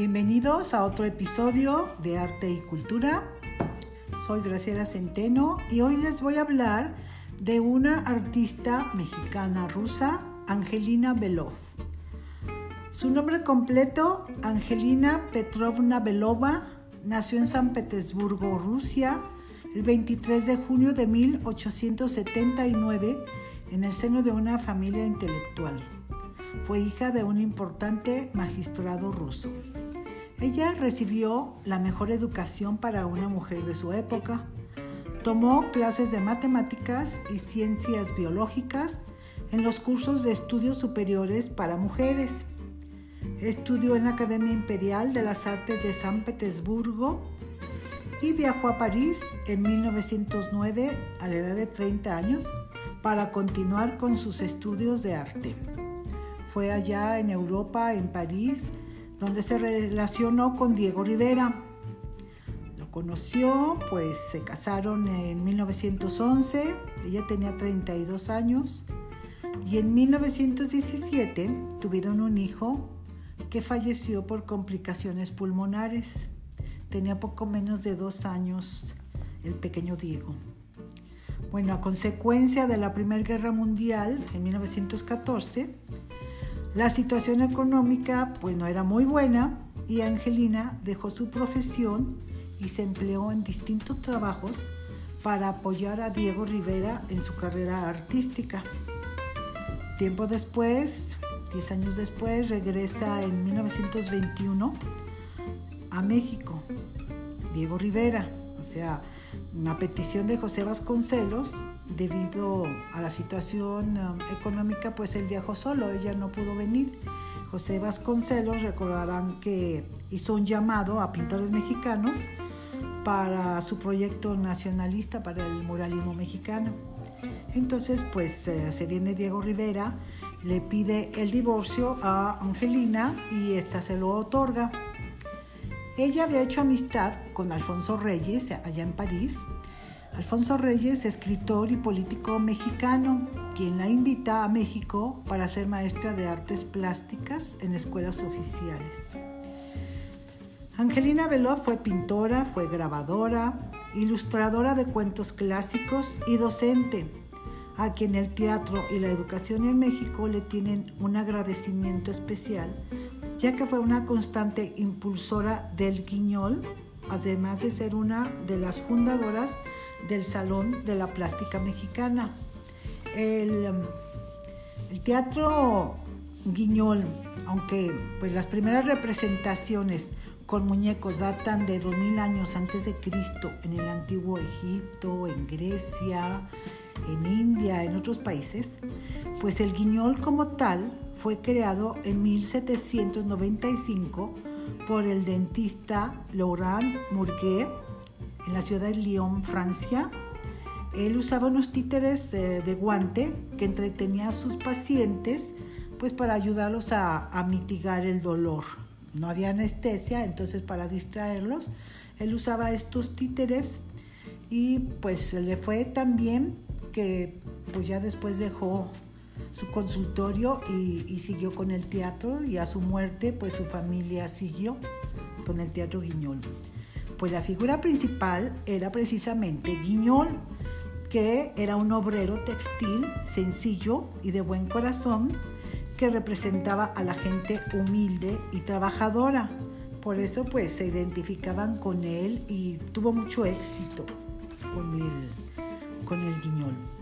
Bienvenidos a otro episodio de Arte y Cultura. Soy Graciela Centeno y hoy les voy a hablar de una artista mexicana rusa, Angelina Belov. Su nombre completo, Angelina Petrovna Belova, nació en San Petersburgo, Rusia, el 23 de junio de 1879 en el seno de una familia intelectual. Fue hija de un importante magistrado ruso. Ella recibió la mejor educación para una mujer de su época. Tomó clases de matemáticas y ciencias biológicas en los cursos de estudios superiores para mujeres. Estudió en la Academia Imperial de las Artes de San Petersburgo y viajó a París en 1909 a la edad de 30 años para continuar con sus estudios de arte. Fue allá en Europa, en París, donde se relacionó con Diego Rivera. Lo conoció, pues se casaron en 1911, ella tenía 32 años, y en 1917 tuvieron un hijo que falleció por complicaciones pulmonares. Tenía poco menos de dos años el pequeño Diego. Bueno, a consecuencia de la Primera Guerra Mundial en 1914, la situación económica pues no era muy buena y Angelina dejó su profesión y se empleó en distintos trabajos para apoyar a Diego Rivera en su carrera artística. Tiempo después, 10 años después, regresa en 1921 a México, Diego Rivera, o sea, una petición de José Vasconcelos, debido a la situación um, económica, pues él viajó solo, ella no pudo venir. José Vasconcelos recordarán que hizo un llamado a pintores mexicanos para su proyecto nacionalista para el muralismo mexicano. Entonces, pues eh, se viene Diego Rivera, le pide el divorcio a Angelina y esta se lo otorga. Ella había hecho amistad con Alfonso Reyes allá en París. Alfonso Reyes, escritor y político mexicano, quien la invita a México para ser maestra de artes plásticas en escuelas oficiales. Angelina Belov fue pintora, fue grabadora, ilustradora de cuentos clásicos y docente, a quien el teatro y la educación en México le tienen un agradecimiento especial ya que fue una constante impulsora del guiñol, además de ser una de las fundadoras del Salón de la Plástica Mexicana. El, teatro guiñol, aunque pues, las primeras representaciones con muñecos datan de 2000 años antes de Cristo en el antiguo Egipto, en Grecia, en India, en otros países, pues el guiñol como tal fue creado en 1795 por el dentista Laurent Murguet en la ciudad de Lyon, Francia. Él usaba unos títeres eh, de guante que entretenía a sus pacientes pues para ayudarlos a, a mitigar el dolor. No había anestesia, entonces para distraerlos, él usaba estos títeres y pues le fue tan bien que pues ya después dejó su consultorio y, siguió con el teatro y a su muerte pues su familia siguió con el teatro Guiñol. Pues la figura principal era precisamente Guiñol, que era un obrero textil sencillo y de buen corazón que representaba a la gente humilde y trabajadora. Por eso pues se identificaban con él y tuvo mucho éxito con el, con el Guiñol.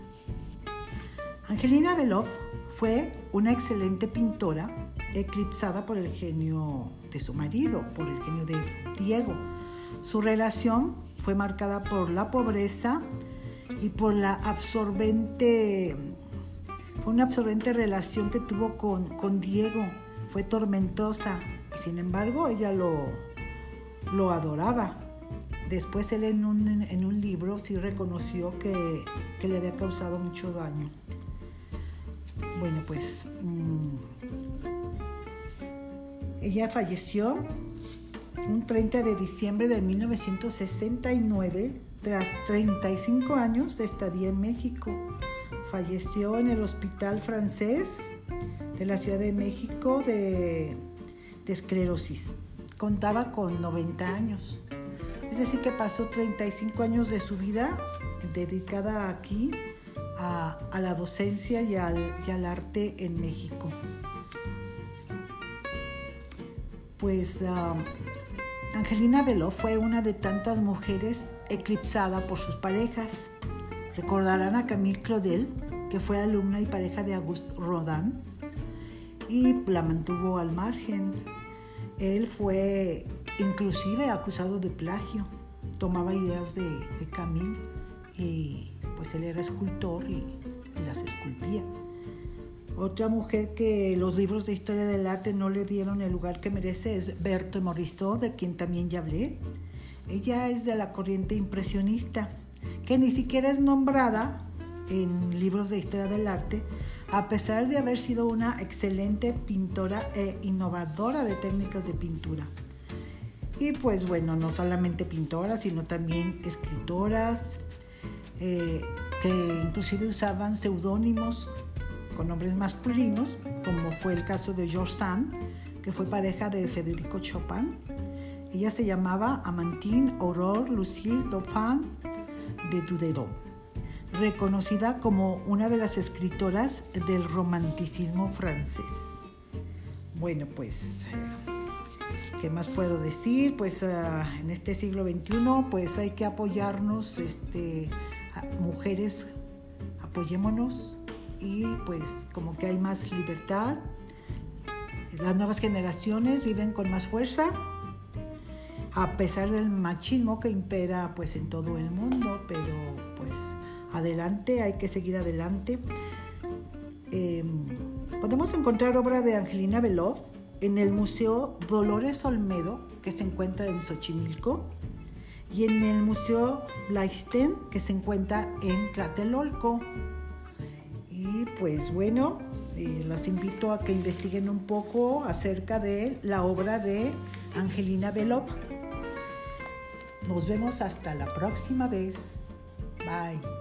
Angelina Belov fue una excelente pintora, eclipsada por el genio de su marido, por el genio de Diego. Su relación fue marcada por la pobreza y por la absorbente, fue una absorbente relación que tuvo con, con Diego. Fue tormentosa, sin embargo ella lo, lo adoraba. Después él en un, en un libro sí reconoció que, que le había causado mucho daño. Bueno, pues mm, ella falleció un 30 de diciembre de 1969 tras 35 años de estadía en México. Falleció en el Hospital Francés de la Ciudad de México de, de esclerosis. contaba con 90 años. Es decir, que pasó 35 años de su vida dedicada aquí a, la docencia y al, arte en México. Pues ah, Angelina Beló fue una de tantas mujeres eclipsada por sus parejas. Recordarán a Camille Claudel, que fue alumna y pareja de Auguste Rodin, y la mantuvo al margen. Él fue inclusive acusado de plagio. Tomaba ideas de, de Camille y pues él era escultor y, y las esculpía. Otra mujer que los libros de historia del arte no le dieron el lugar que merece es Berthe Morisot, de quien también ya hablé. Ella es de la corriente impresionista, que ni siquiera es nombrada en libros de historia del arte, a pesar de haber sido una excelente pintora e innovadora de técnicas de pintura. Y pues bueno, no solamente pintoras, sino también escritoras, eh, que inclusive usaban seudónimos con nombres masculinos, como fue el caso de George Sand, que fue pareja de Federico Chopin. Ella se llamaba Amantine Aurore Lucille Dauphin de Duderon, reconocida como una de las escritoras del romanticismo francés. Bueno, pues, ¿qué más puedo decir? Pues ah, en este siglo XXI, pues hay que apoyarnos, este, mujeres, apoyémonos y pues como que hay más libertad. Las nuevas generaciones viven con más fuerza a pesar del machismo que impera pues en todo el mundo, pero pues adelante, hay que seguir adelante. Em, podemos encontrar obra de Angelina Belov en el Museo Dolores Olmedo, que se encuentra en Xochimilco, y en el Museo Blaisten, que se encuentra en Tlatelolco. Y pues bueno, eh, los invito a que investiguen un poco acerca de la obra de Angelina Belov. Nos vemos hasta la próxima vez. Bye.